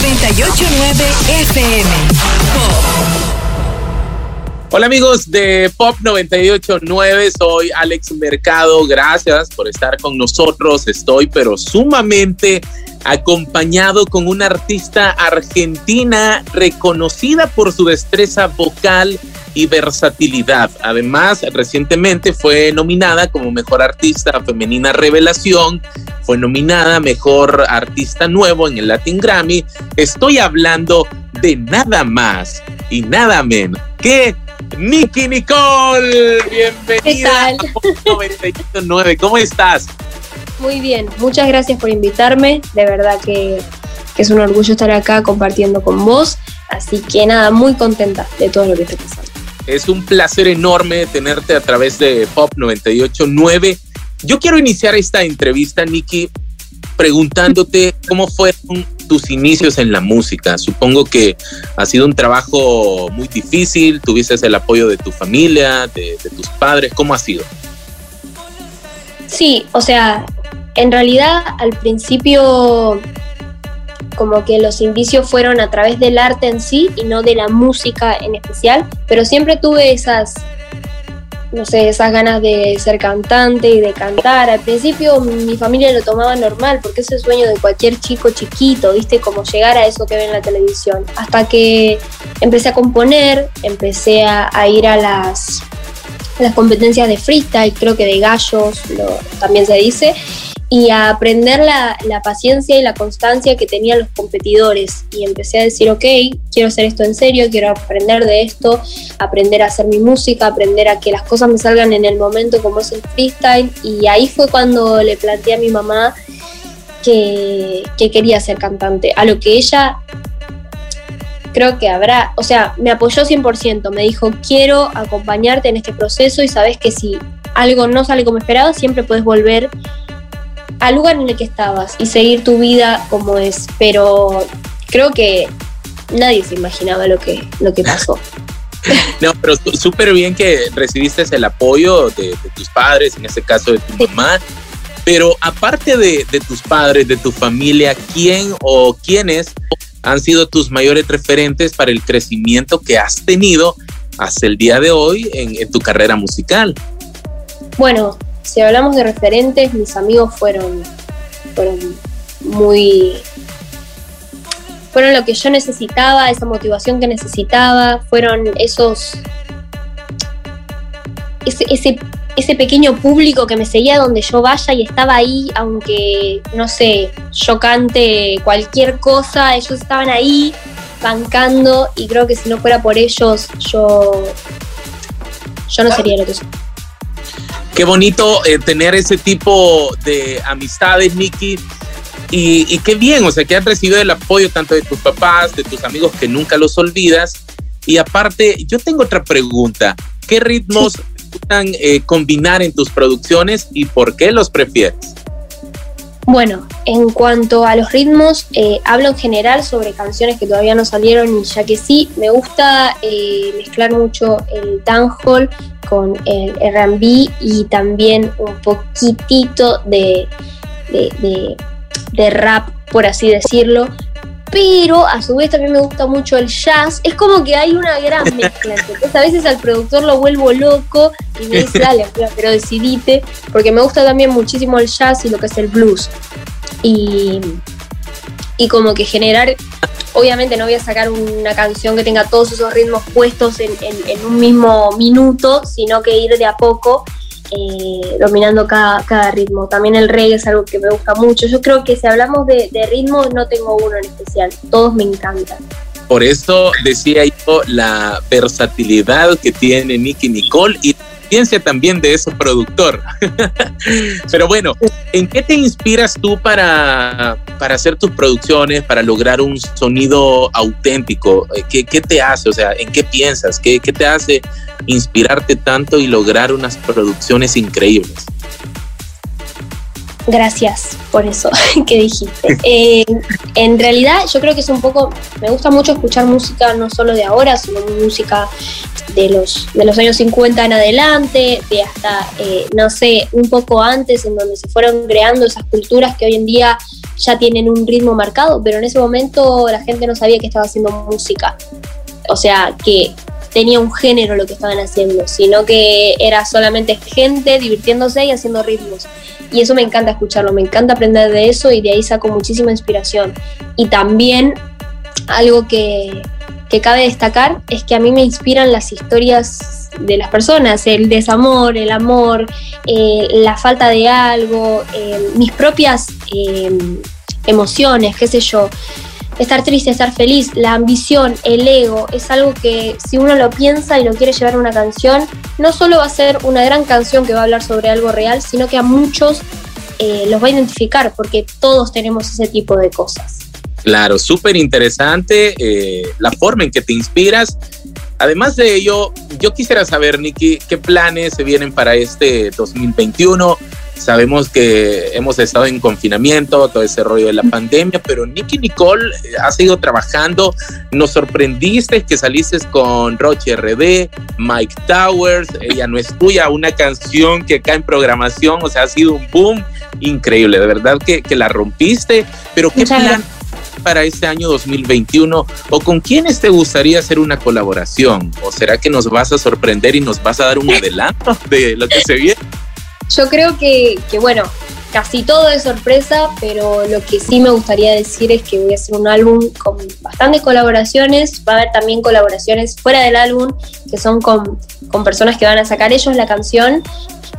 989 FM. Hola amigos de Pop 989, soy Alex Mercado, gracias por estar con nosotros. Estoy pero sumamente acompañado con una artista argentina reconocida por su destreza vocal y versatilidad. Además, recientemente fue nominada como Mejor Artista Femenina Revelación, fue nominada Mejor Artista Nuevo en el Latin Grammy. Estoy hablando de nada más y nada menos que Nicky Nicole, bienvenida a 99. ¿Cómo estás? Muy bien, muchas gracias por invitarme. De verdad que, es un orgullo estar acá compartiendo con vos. Así que nada, muy contenta de todo lo que está pasando. Es un placer enorme tenerte a través de Pop 989. Yo quiero iniciar esta entrevista, Nicky, preguntándote cómo fueron tus inicios en la música. Supongo que ha sido un trabajo muy difícil, tuviste el apoyo de tu familia, de, tus padres, ¿cómo ha sido? Sí, o sea, en realidad al principio como que los indicios fueron a través del arte en sí y no de la música en especial, pero siempre tuve esas no sé, esas ganas de ser cantante y de cantar. Al principio mi familia lo tomaba normal, porque es el sueño de cualquier chico chiquito, ¿viste? Como llegar a eso que ve en la televisión. Hasta que empecé a componer, empecé a, ir a las, las competencias de freestyle, creo que de gallos también se dice, y a aprender la, paciencia y la constancia que tenían los competidores. Y empecé a decir, ok, quiero hacer esto en serio, quiero aprender de esto, aprender a hacer mi música, aprender a que las cosas me salgan en el momento como es el freestyle. Y ahí fue cuando le planteé a mi mamá que, que quería ser cantante, a lo que ella creo que habrá, o sea, me apoyó 100%, me dijo, quiero acompañarte en este proceso y sabes que si algo no sale como esperado, siempre puedes volver al lugar en el que estabas y seguir tu vida como es. Pero creo que nadie se imaginaba lo que, lo que pasó. No, pero súper bien que recibiste el apoyo de, tus padres, en este caso de tu mamá. Pero aparte de, de, tus padres, de tu familia, ¿quién o quiénes han sido tus mayores referentes para el crecimiento que has tenido hasta el día de hoy en, en tu carrera musical? Bueno, si hablamos de referentes, mis amigos fueron, fueron muy... Fueron lo que yo necesitaba, esa motivación que necesitaba, fueron esos... Ese, ese, ese pequeño público que me seguía donde yo vaya y estaba ahí, aunque, no sé, yo cante cualquier cosa, ellos estaban ahí bancando y creo que si no fuera por ellos yo, yo no sería lo que soy. Qué bonito eh, tener ese tipo de amistades, Miki. Y, qué bien, o sea, que has recibido el apoyo tanto de tus papás, de tus amigos que nunca los olvidas. Y aparte, yo tengo otra pregunta. ¿Qué ritmos gustan eh, combinar en tus producciones y por qué los prefieres? Bueno, en cuanto a los ritmos, eh, hablo en general sobre canciones que todavía no salieron y ya que sí, me gusta eh, mezclar mucho el dancehall con el RB y también un poquitito de, de, rap, por así decirlo, pero a su vez también me gusta mucho el jazz. Es como que hay una gran mezcla. Entonces a veces al productor lo vuelvo loco y me dice, dale, pero decidite, porque me gusta también muchísimo el jazz y lo que es el blues. Y, y como que generar, obviamente no voy a sacar una canción que tenga todos esos ritmos puestos en, en un mismo minuto, sino que ir de a poco eh, dominando cada, cada, ritmo. También el reggae es algo que me gusta mucho. Yo creo que si hablamos de, de ritmo, no tengo uno en especial. Todos me encantan. Por eso decía yo la versatilidad que tiene Nicky Nicole y ciencia también de ese productor. Pero bueno, ¿en qué te inspiras tú para, para hacer tus producciones, para lograr un sonido auténtico? Eh, ¿Qué, qué te hace? O sea, ¿en qué piensas? ¿Qué, qué te hace inspirarte tanto y lograr unas producciones increíbles? Gracias por eso que dijiste. Eh, en realidad yo creo que es un poco, me gusta mucho escuchar música no solo de ahora, sino música de los, de los años 50 en adelante, de hasta, eh, no sé, un poco antes, en donde se fueron creando esas culturas que hoy en día ya tienen un ritmo marcado, pero en ese momento la gente no sabía que estaba haciendo música. O sea, que tenía un género lo que estaban haciendo, sino que era solamente gente divirtiéndose y haciendo ritmos. Y eso me encanta escucharlo, me encanta aprender de eso y de ahí saco muchísima inspiración. Y también algo que, que cabe destacar es que a mí me inspiran las historias de las personas, el desamor, el amor, eh, la falta de algo, eh, mis propias eh, emociones, qué sé yo. Estar triste, estar feliz, la ambición, el ego, es algo que si uno lo piensa y lo quiere llevar a una canción, no solo va a ser una gran canción que va a hablar sobre algo real, sino que a muchos los va a identificar, porque todos tenemos ese tipo de cosas. Claro, súper interesante eh, la forma en que te inspiras. Además de ello, yo quisiera saber, Nikki, qué planes se vienen para este 2021. Sabemos que hemos estado en confinamiento, todo ese rollo de la pandemia, pero Nicky Nicole eh, ha seguido trabajando. Nos sorprendiste que saliste con Roche RD, Mike Towers, ella no es tuya, una canción que acá en programación, o sea, ha sido un boom increíble, de verdad que, que la rompiste, pero qué plan para este año 2021 o con quiénes te gustaría hacer una colaboración? ¿O será que nos vas a sorprender y nos vas a dar un adelanto de lo que se viene? Yo creo que, que bueno, casi todo es sorpresa, pero lo que sí me gustaría decir es que voy a hacer un álbum con bastantes colaboraciones. Va a haber también colaboraciones fuera del álbum, que son con, con personas que van a sacar ellos la canción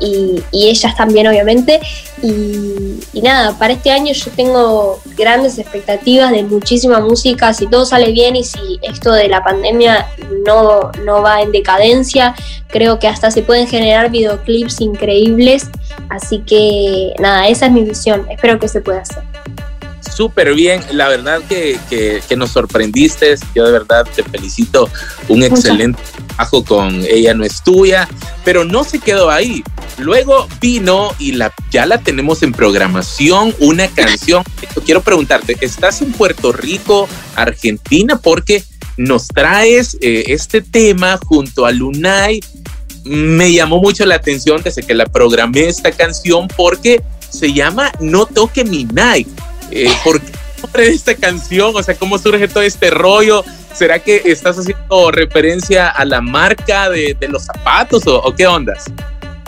y, ellas también obviamente. Y, nada, para este año yo tengo grandes expectativas de muchísima música, si todo sale bien y si esto de la pandemia no, no va en decadencia, creo que hasta se pueden generar videoclips increíbles. Así que nada, esa es mi visión, espero que se pueda hacer súper bien. La verdad que, que, nos sorprendiste. Yo de verdad te felicito. Un excelente trabajo con Ella No es tuya. Pero no se quedó ahí. Luego vino y la, ya la tenemos en programación, una canción. Quiero preguntarte, ¿estás en Puerto Rico, Argentina? Porque nos traes eh, este tema junto a Lunay. Me llamó mucho la atención desde que la programé esta canción porque se llama No toque mi Nike. Eh, ¿Por qué de esta canción? O sea, ¿cómo surge todo este rollo? ¿Será que estás haciendo referencia a la marca de, los zapatos o, qué ondas?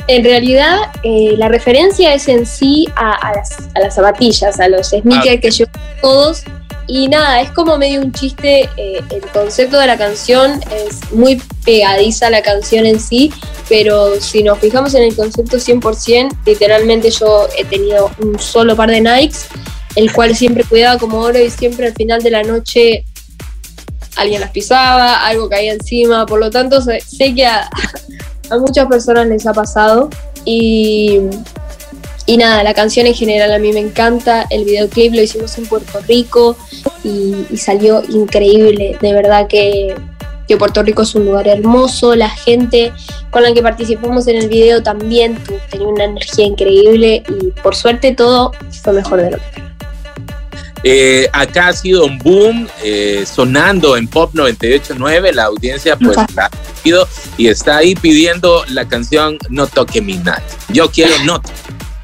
En realidad, eh, la referencia es en sí a, las, zapatillas, a los sneakers ah, que llevo todos. Y nada, es como medio un chiste. Eh, el concepto de la canción es muy pegadiza la canción en sí, pero si nos fijamos en el concepto 100%, literalmente yo he tenido un solo par de Nikes el cual siempre cuidaba como oro y siempre al final de la noche alguien las pisaba, algo caía encima, por lo tanto sé, que a, muchas personas les ha pasado y, y nada, la canción en general a mí me encanta, el videoclip lo hicimos en Puerto Rico y, salió increíble, de verdad que, que, Puerto Rico es un lugar hermoso, la gente con la que participamos en el video también tenía una energía increíble y por suerte todo fue mejor de lo que eh, acá ha sido un boom, eh, sonando en Pop 98.9, la audiencia pues ha ido y está ahí pidiendo la canción No toque mi night. Yo quiero no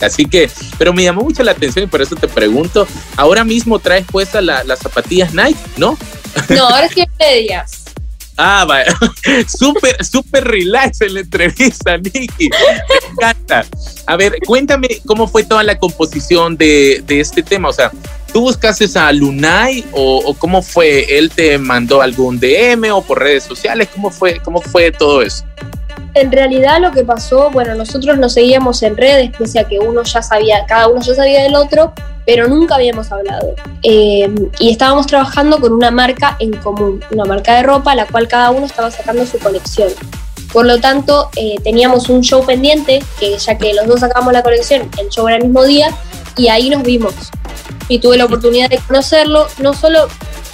Así que, pero me llamó mucho la atención y por eso te pregunto, ahora mismo traes puestas las zapatillas Nike, ¿no? No, ahora es que medias. Ah, vaya. súper, súper relax en la entrevista, Nicky. Me encanta. A ver, cuéntame cómo fue toda la composición de, de este tema. O sea, ¿Tú buscaste a Lunay o, cómo fue? ¿Él te mandó algún DM o por redes sociales? ¿Cómo fue, cómo fue todo eso? En realidad lo que pasó, bueno, nosotros nos seguíamos en redes, pese a que uno ya sabía, cada uno ya sabía del otro, pero nunca habíamos hablado. Eh, y estábamos trabajando con una marca en común, una marca de ropa, la cual cada uno estaba sacando su colección. Por lo tanto, eh, teníamos un show pendiente, que ya que los dos sacamos la colección, el show era el mismo día, y ahí nos vimos y tuve la oportunidad de conocerlo, no solo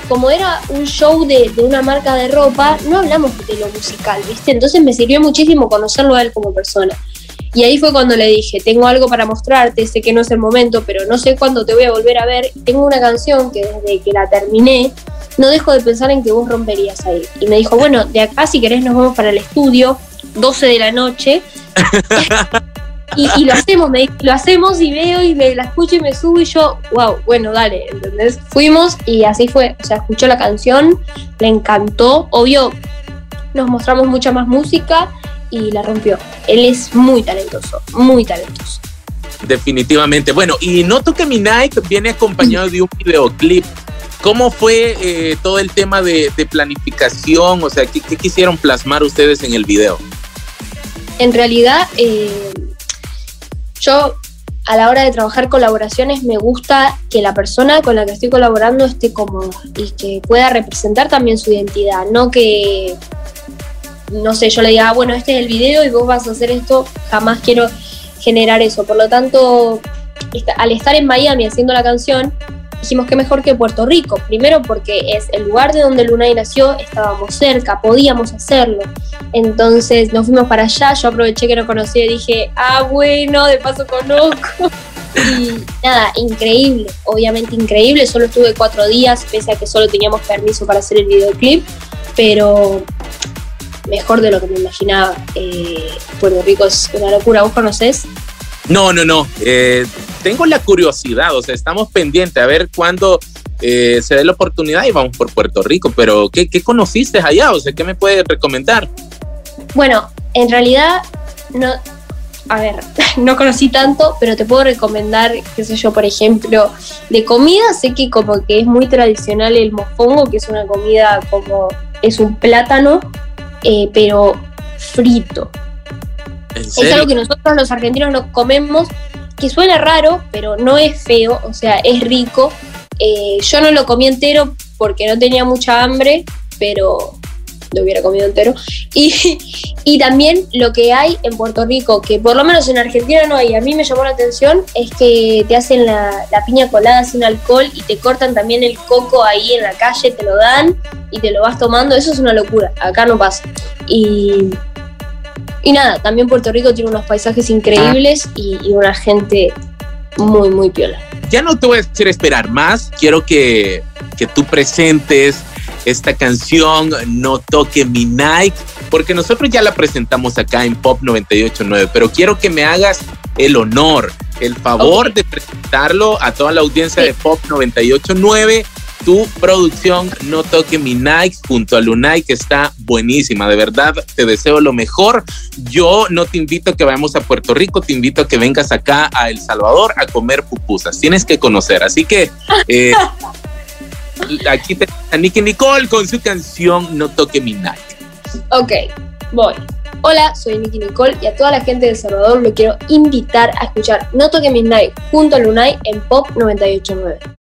como era un show de, una marca de ropa, no hablamos de lo musical, ¿viste? Entonces me sirvió muchísimo conocerlo a él como persona. Y ahí fue cuando le dije, tengo algo para mostrarte, sé que no es el momento, pero no sé cuándo te voy a volver a ver. Tengo una canción que desde que la terminé, no dejo de pensar en que vos romperías ahí. Y me dijo, bueno, de acá si querés nos vamos para el estudio, 12 de la noche. Y, lo hacemos, me, lo hacemos y veo y me la escucho y me subo y yo, wow, bueno, dale, ¿entendés? Fuimos y así fue, o sea, escuchó la canción, le encantó, obvio, nos mostramos mucha más música y la rompió. Él es muy talentoso, muy talentoso. Definitivamente. Bueno, y noto que mi Nike viene acompañado de un videoclip. ¿Cómo fue eh, todo el tema de, planificación? O sea, ¿qué, quisieron plasmar ustedes en el video? En realidad, eh, yo a la hora de trabajar colaboraciones me gusta que la persona con la que estoy colaborando esté cómoda y que pueda representar también su identidad, no que, no sé, yo le diga, ah, bueno, este es el video y vos vas a hacer esto, jamás quiero generar eso. Por lo tanto, al estar en Miami haciendo la canción, dijimos que mejor que Puerto Rico. Primero porque es el lugar de donde Lunay nació, estábamos cerca, podíamos hacerlo. Entonces nos fuimos para allá, yo aproveché que no conocía y dije, ah, bueno, de paso conozco. Y nada, increíble, obviamente increíble. Solo estuve cuatro días, pese a que solo teníamos permiso para hacer el videoclip, pero mejor de lo que me imaginaba. Eh, Puerto Rico es una locura. ¿Vos conocés? No, no, no. Eh, tengo la curiosidad, o sea, estamos pendientes a ver cuándo eh, se dé la oportunidad y vamos por Puerto Rico. Pero, ¿qué, ¿qué, conociste allá? O sea, ¿qué me puedes recomendar? Bueno, en realidad, no. A ver, no conocí tanto, pero te puedo recomendar, qué sé yo, por ejemplo, de comida, sé que como que es muy tradicional el mofongo, que es una comida como, es un plátano eh, pero frito. Es algo que nosotros los argentinos no comemos, que suena raro, pero no es feo, o sea, es rico. Eh, yo no lo comí entero porque no tenía mucha hambre, pero lo hubiera comido entero. Y, y, también lo que hay en Puerto Rico, que por lo menos en Argentina no hay, a mí me llamó la atención, es que te hacen la, la, piña colada sin alcohol y te cortan también el coco ahí en la calle, te lo dan y te lo vas tomando. Eso es una locura, acá no pasa. Y, y nada, también Puerto Rico tiene unos paisajes increíbles y, y una gente muy, muy piola. Ya no te voy a decir esperar más, quiero que, que tú presentes esta canción No toque mi Nike, porque nosotros ya la presentamos acá en Pop 989, pero quiero que me hagas el honor, el favor de presentarlo a toda la audiencia de Pop 989 tu producción No Toque Mi Nike junto a Lunay, que está buenísima. De verdad, te deseo lo mejor. Yo no te invito a que vayamos a Puerto Rico, te invito a que vengas acá a El Salvador a comer pupusas. Tienes que conocer. Así que eh, aquí te a Nicky Nicole con su canción No Toque Mi Night. Ok, voy. Hola, soy Nicky Nicole y a toda la gente de El Salvador lo quiero invitar a escuchar No Toque Mi Night junto a Lunay en Pop 989.